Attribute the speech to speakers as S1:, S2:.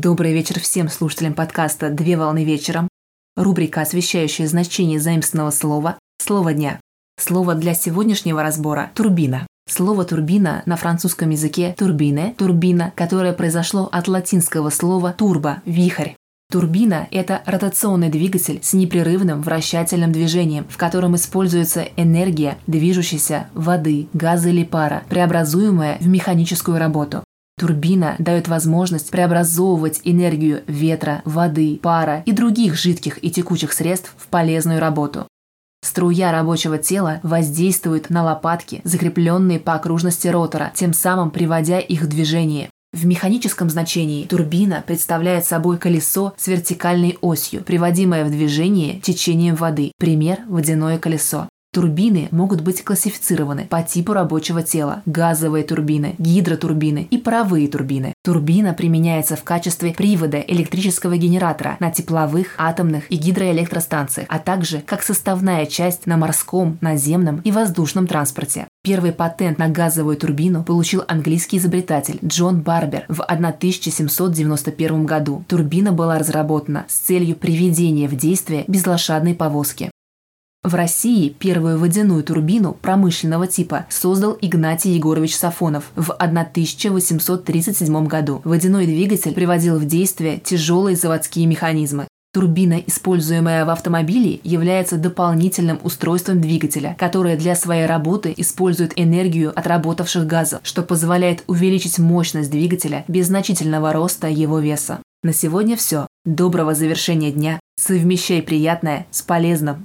S1: Добрый вечер всем слушателям подкаста «Две волны вечером». Рубрика, освещающая значение заимственного слова «Слово дня». Слово для сегодняшнего разбора – турбина. Слово «турбина» на французском языке «турбине» – турбина, которое произошло от латинского слова «турбо» – «вихрь». Турбина – это ротационный двигатель с непрерывным вращательным движением, в котором используется энергия движущейся воды, газа или пара, преобразуемая в механическую работу. Турбина дает возможность преобразовывать энергию ветра, воды, пара и других жидких и текучих средств в полезную работу. Струя рабочего тела воздействует на лопатки, закрепленные по окружности ротора, тем самым приводя их в движение. В механическом значении турбина представляет собой колесо с вертикальной осью, приводимое в движение течением воды. Пример – водяное колесо. Турбины могут быть классифицированы по типу рабочего тела – газовые турбины, гидротурбины и паровые турбины. Турбина применяется в качестве привода электрического генератора на тепловых, атомных и гидроэлектростанциях, а также как составная часть на морском, наземном и воздушном транспорте. Первый патент на газовую турбину получил английский изобретатель Джон Барбер в 1791 году. Турбина была разработана с целью приведения в действие безлошадной повозки. В России первую водяную турбину промышленного типа создал Игнатий Егорович Сафонов в 1837 году. Водяной двигатель приводил в действие тяжелые заводские механизмы. Турбина, используемая в автомобиле, является дополнительным устройством двигателя, которое для своей работы использует энергию отработавших газов, что позволяет увеличить мощность двигателя без значительного роста его веса. На сегодня все. Доброго завершения дня. Совмещай приятное с полезным.